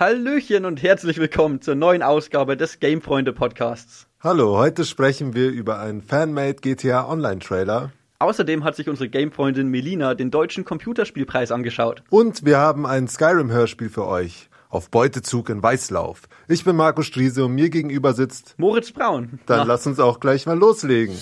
Hallöchen und herzlich willkommen zur neuen Ausgabe des Gamefreunde Podcasts. Hallo, heute sprechen wir über einen Fanmade GTA Online Trailer. Außerdem hat sich unsere Gamefreundin Melina den deutschen Computerspielpreis angeschaut. Und wir haben ein Skyrim-Hörspiel für euch. Auf Beutezug in Weißlauf. Ich bin Marco Striese und mir gegenüber sitzt Moritz Braun. Dann Na. lass uns auch gleich mal loslegen.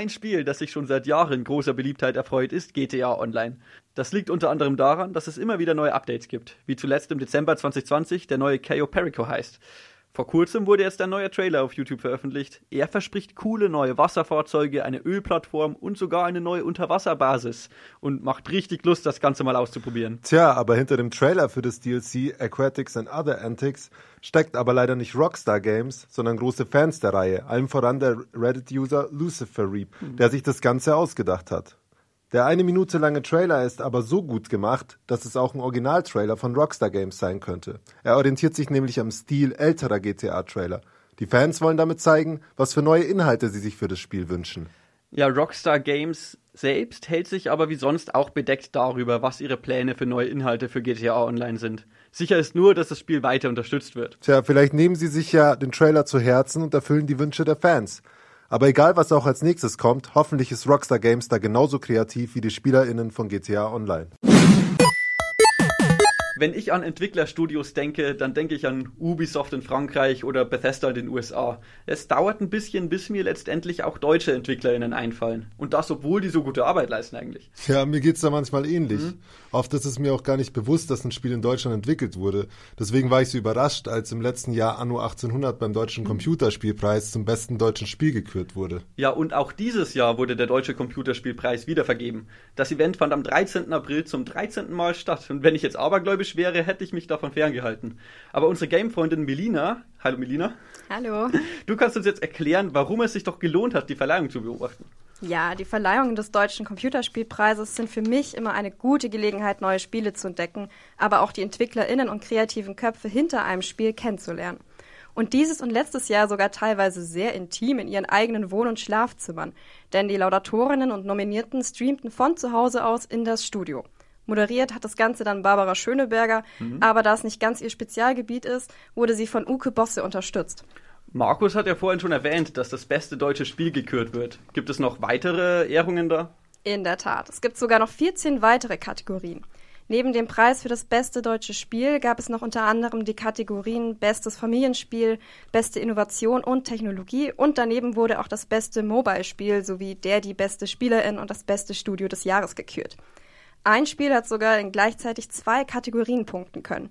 Ein Spiel, das sich schon seit Jahren großer Beliebtheit erfreut, ist GTA Online. Das liegt unter anderem daran, dass es immer wieder neue Updates gibt, wie zuletzt im Dezember 2020 der neue Cayo Perico heißt. Vor kurzem wurde jetzt ein neuer Trailer auf YouTube veröffentlicht. Er verspricht coole neue Wasserfahrzeuge, eine Ölplattform und sogar eine neue Unterwasserbasis und macht richtig Lust, das Ganze mal auszuprobieren. Tja, aber hinter dem Trailer für das DLC Aquatics and Other Antics steckt aber leider nicht Rockstar Games, sondern große Fans der Reihe, allem voran der Reddit-User Lucifer Reap, der sich das Ganze ausgedacht hat. Der eine Minute lange Trailer ist aber so gut gemacht, dass es auch ein Originaltrailer von Rockstar Games sein könnte. Er orientiert sich nämlich am Stil älterer GTA-Trailer. Die Fans wollen damit zeigen, was für neue Inhalte sie sich für das Spiel wünschen. Ja, Rockstar Games selbst hält sich aber wie sonst auch bedeckt darüber, was ihre Pläne für neue Inhalte für GTA Online sind. Sicher ist nur, dass das Spiel weiter unterstützt wird. Tja, vielleicht nehmen sie sich ja den Trailer zu Herzen und erfüllen die Wünsche der Fans. Aber egal, was auch als nächstes kommt, hoffentlich ist Rockstar Games da genauso kreativ wie die SpielerInnen von GTA Online. Wenn ich an Entwicklerstudios denke, dann denke ich an Ubisoft in Frankreich oder Bethesda in den USA. Es dauert ein bisschen, bis mir letztendlich auch deutsche EntwicklerInnen einfallen. Und das, obwohl die so gute Arbeit leisten eigentlich. Ja, mir geht's da manchmal ähnlich. Mhm. Oft ist es mir auch gar nicht bewusst, dass ein Spiel in Deutschland entwickelt wurde. Deswegen war ich so überrascht, als im letzten Jahr Anno 1800 beim Deutschen mhm. Computerspielpreis zum besten deutschen Spiel gekürt wurde. Ja, und auch dieses Jahr wurde der Deutsche Computerspielpreis wieder vergeben. Das Event fand am 13. April zum 13. Mal statt. Und wenn ich jetzt abergläubisch kritisch wäre, hätte ich mich davon ferngehalten. Aber unsere Gamefreundin Melina, hallo Melina. Hallo. Du kannst uns jetzt erklären, warum es sich doch gelohnt hat, die Verleihung zu beobachten. Ja, die Verleihungen des Deutschen Computerspielpreises sind für mich immer eine gute Gelegenheit, neue Spiele zu entdecken, aber auch die EntwicklerInnen und kreativen Köpfe hinter einem Spiel kennenzulernen. Und dieses und letztes Jahr sogar teilweise sehr intim in ihren eigenen Wohn- und Schlafzimmern, denn die Laudatorinnen und Nominierten streamten von zu Hause aus in das Studio. Moderiert hat das Ganze dann Barbara Schöneberger, mhm. aber da es nicht ganz ihr Spezialgebiet ist, wurde sie von Uke Bosse unterstützt. Markus hat ja vorhin schon erwähnt, dass das beste deutsche Spiel gekürt wird. Gibt es noch weitere Ehrungen da? In der Tat. Es gibt sogar noch 14 weitere Kategorien. Neben dem Preis für das beste deutsche Spiel gab es noch unter anderem die Kategorien Bestes Familienspiel, Beste Innovation und Technologie und daneben wurde auch das beste Mobile-Spiel sowie der die beste Spielerin und das beste Studio des Jahres gekürt. Ein Spiel hat sogar in gleichzeitig zwei Kategorien punkten können.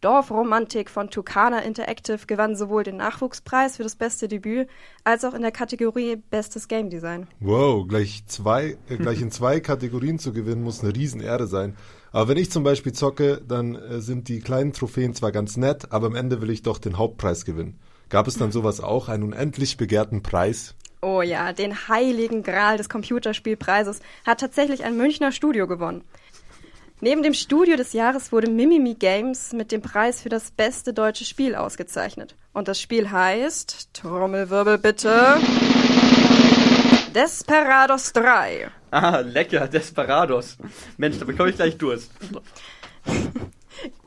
Dorfromantik von Tucana Interactive gewann sowohl den Nachwuchspreis für das beste Debüt als auch in der Kategorie Bestes Game Design. Wow, gleich zwei, äh, gleich in zwei Kategorien zu gewinnen, muss eine Riesenehre sein. Aber wenn ich zum Beispiel zocke, dann äh, sind die kleinen Trophäen zwar ganz nett, aber am Ende will ich doch den Hauptpreis gewinnen. Gab es dann sowas auch, einen unendlich begehrten Preis? Oh ja, den heiligen Gral des Computerspielpreises hat tatsächlich ein Münchner Studio gewonnen. Neben dem Studio des Jahres wurde Mimimi Games mit dem Preis für das beste deutsche Spiel ausgezeichnet. Und das Spiel heißt, Trommelwirbel bitte, Desperados 3. Ah, lecker, Desperados. Mensch, da bekomme ich gleich Durst.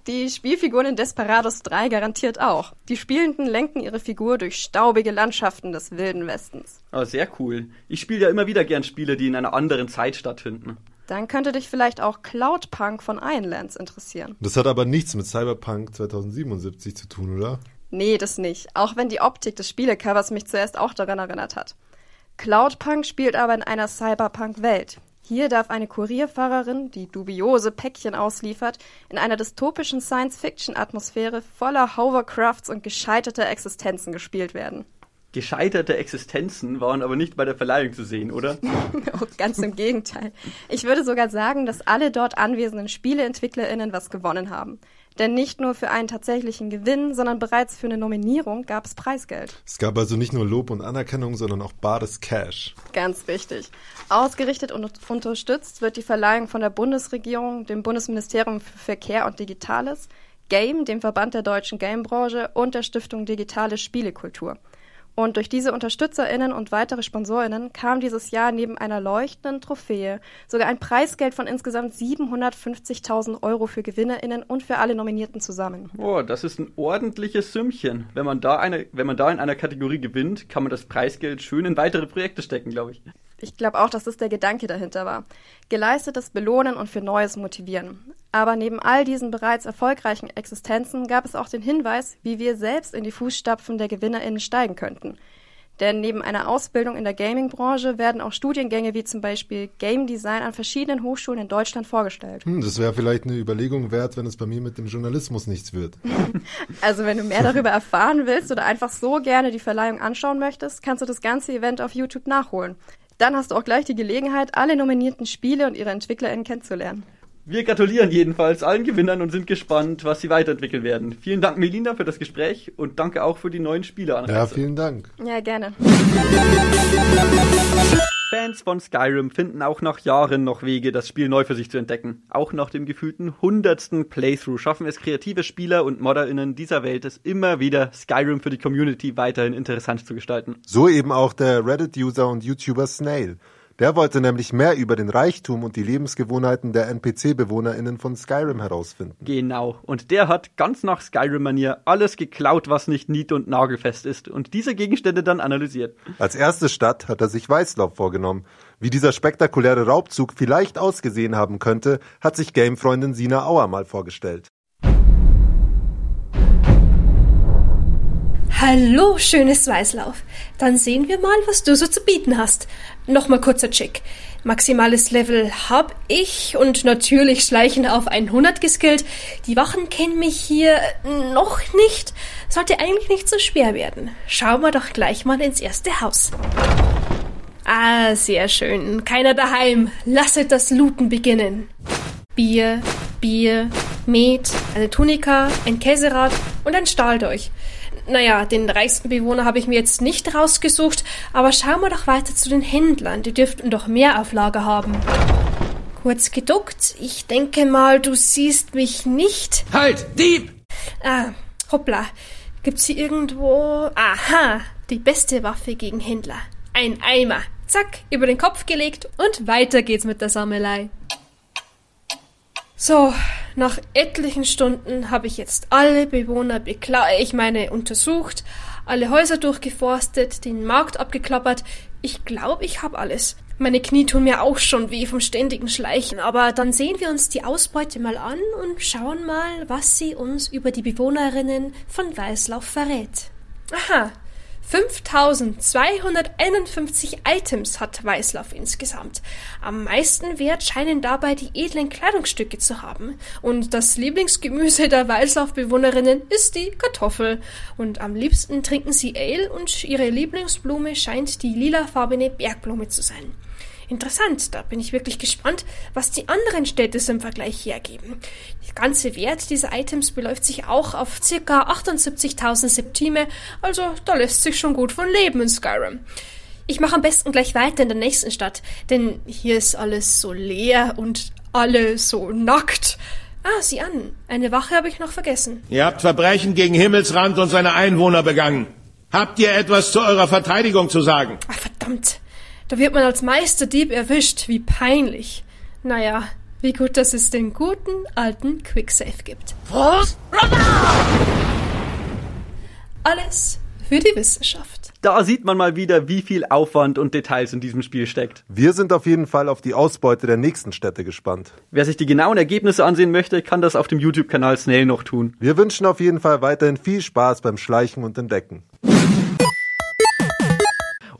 Die Spielfiguren in Desperados 3 garantiert auch. Die Spielenden lenken ihre Figur durch staubige Landschaften des Wilden Westens. Oh, sehr cool. Ich spiele ja immer wieder gern Spiele, die in einer anderen Zeit stattfinden. Dann könnte dich vielleicht auch Cloudpunk von Ironlands interessieren. Das hat aber nichts mit Cyberpunk 2077 zu tun, oder? Nee, das nicht. Auch wenn die Optik des Spielecovers mich zuerst auch daran erinnert hat. Cloudpunk spielt aber in einer Cyberpunk-Welt. Hier darf eine Kurierfahrerin, die dubiose Päckchen ausliefert, in einer dystopischen Science-Fiction-Atmosphäre voller Hovercrafts und gescheiterter Existenzen gespielt werden. Gescheiterte Existenzen waren aber nicht bei der Verleihung zu sehen, oder? oh, ganz im Gegenteil. Ich würde sogar sagen, dass alle dort anwesenden SpieleentwicklerInnen was gewonnen haben. Denn nicht nur für einen tatsächlichen Gewinn, sondern bereits für eine Nominierung gab es Preisgeld. Es gab also nicht nur Lob und Anerkennung, sondern auch bares Cash. Ganz richtig. Ausgerichtet und unterstützt wird die Verleihung von der Bundesregierung, dem Bundesministerium für Verkehr und Digitales, Game, dem Verband der deutschen Gamebranche und der Stiftung Digitale Spielekultur. Und durch diese UnterstützerInnen und weitere SponsorInnen kam dieses Jahr neben einer leuchtenden Trophäe sogar ein Preisgeld von insgesamt 750.000 Euro für GewinnerInnen und für alle Nominierten zusammen. Oh, das ist ein ordentliches Sümmchen. Wenn man da eine, wenn man da in einer Kategorie gewinnt, kann man das Preisgeld schön in weitere Projekte stecken, glaube ich. Ich glaube auch, dass das der Gedanke dahinter war. Geleistetes belohnen und für Neues motivieren. Aber neben all diesen bereits erfolgreichen Existenzen gab es auch den Hinweis, wie wir selbst in die Fußstapfen der GewinnerInnen steigen könnten. Denn neben einer Ausbildung in der Gaming-Branche werden auch Studiengänge wie zum Beispiel Game Design an verschiedenen Hochschulen in Deutschland vorgestellt. Hm, das wäre vielleicht eine Überlegung wert, wenn es bei mir mit dem Journalismus nichts wird. also wenn du mehr darüber erfahren willst oder einfach so gerne die Verleihung anschauen möchtest, kannst du das ganze Event auf YouTube nachholen. Dann hast du auch gleich die Gelegenheit, alle nominierten Spiele und ihre EntwicklerInnen kennenzulernen. Wir gratulieren jedenfalls allen Gewinnern und sind gespannt, was sie weiterentwickeln werden. Vielen Dank, Melinda, für das Gespräch und danke auch für die neuen Spiele. Ja, vielen Dank. Ja, gerne. Fans von Skyrim finden auch nach Jahren noch Wege, das Spiel neu für sich zu entdecken. Auch nach dem gefühlten hundertsten Playthrough schaffen es kreative Spieler und ModderInnen dieser Welt es immer wieder, Skyrim für die Community weiterhin interessant zu gestalten. So eben auch der Reddit-User und YouTuber Snail. Der wollte nämlich mehr über den Reichtum und die Lebensgewohnheiten der NPC-BewohnerInnen von Skyrim herausfinden. Genau. Und der hat ganz nach Skyrim-Manier alles geklaut, was nicht nied- und nagelfest ist und diese Gegenstände dann analysiert. Als erste Stadt hat er sich Weißlauf vorgenommen. Wie dieser spektakuläre Raubzug vielleicht ausgesehen haben könnte, hat sich Gamefreundin Sina Auer mal vorgestellt. Hallo, schönes Weißlauf. Dann sehen wir mal, was du so zu bieten hast. Nochmal kurzer Check. Maximales Level hab ich und natürlich schleichen auf 100 geskillt. Die Wachen kennen mich hier noch nicht. Sollte eigentlich nicht so schwer werden. Schauen wir doch gleich mal ins erste Haus. Ah, sehr schön. Keiner daheim. Lasset das Looten beginnen. Bier, Bier, Met, eine Tunika, ein Käserad und ein Stahldolch. Naja, den reichsten Bewohner habe ich mir jetzt nicht rausgesucht, aber schauen wir doch weiter zu den Händlern. Die dürften doch mehr auf Lager haben. Kurz geduckt. Ich denke mal, du siehst mich nicht. Halt, Dieb! Ah, hoppla. Gibt's hier irgendwo... Aha, die beste Waffe gegen Händler. Ein Eimer. Zack, über den Kopf gelegt und weiter geht's mit der Sammelei. So, nach etlichen Stunden habe ich jetzt alle Bewohner bekla ich meine untersucht, alle Häuser durchgeforstet, den Markt abgeklappert. Ich glaube, ich habe alles. Meine Knie tun mir auch schon weh vom ständigen Schleichen, aber dann sehen wir uns die Ausbeute mal an und schauen mal, was sie uns über die Bewohnerinnen von Weißlauf verrät. Aha, 5251 Items hat Weißlauf insgesamt. Am meisten Wert scheinen dabei die edlen Kleidungsstücke zu haben. Und das Lieblingsgemüse der Weißlaufbewohnerinnen ist die Kartoffel. Und am liebsten trinken sie Ale und ihre Lieblingsblume scheint die lilafarbene Bergblume zu sein. Interessant, da bin ich wirklich gespannt, was die anderen Städte im Vergleich hergeben. Der ganze Wert dieser Items beläuft sich auch auf ca. 78.000 Septime, also da lässt sich schon gut von leben in Skyrim. Ich mache am besten gleich weiter in der nächsten Stadt, denn hier ist alles so leer und alle so nackt. Ah, sieh an, eine Wache habe ich noch vergessen. Ihr habt Verbrechen gegen Himmelsrand und seine Einwohner begangen. Habt ihr etwas zu eurer Verteidigung zu sagen? Ach, verdammt. Da wird man als Meisterdieb erwischt. Wie peinlich. Naja, wie gut, dass es den guten alten Quicksave gibt. Was? Alles für die Wissenschaft. Da sieht man mal wieder, wie viel Aufwand und Details in diesem Spiel steckt. Wir sind auf jeden Fall auf die Ausbeute der nächsten Städte gespannt. Wer sich die genauen Ergebnisse ansehen möchte, kann das auf dem YouTube-Kanal Snail noch tun. Wir wünschen auf jeden Fall weiterhin viel Spaß beim Schleichen und Entdecken.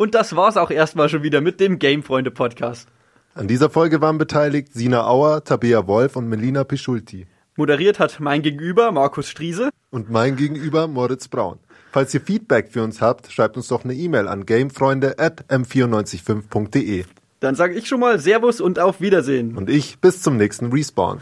Und das war's auch erstmal schon wieder mit dem Gamefreunde Podcast. An dieser Folge waren beteiligt Sina Auer, Tabea Wolf und Melina Pischulti. Moderiert hat mein Gegenüber Markus Striese. Und mein Gegenüber Moritz Braun. Falls ihr Feedback für uns habt, schreibt uns doch eine E-Mail an gamefreunde.m945.de. Dann sage ich schon mal Servus und auf Wiedersehen. Und ich bis zum nächsten Respawn.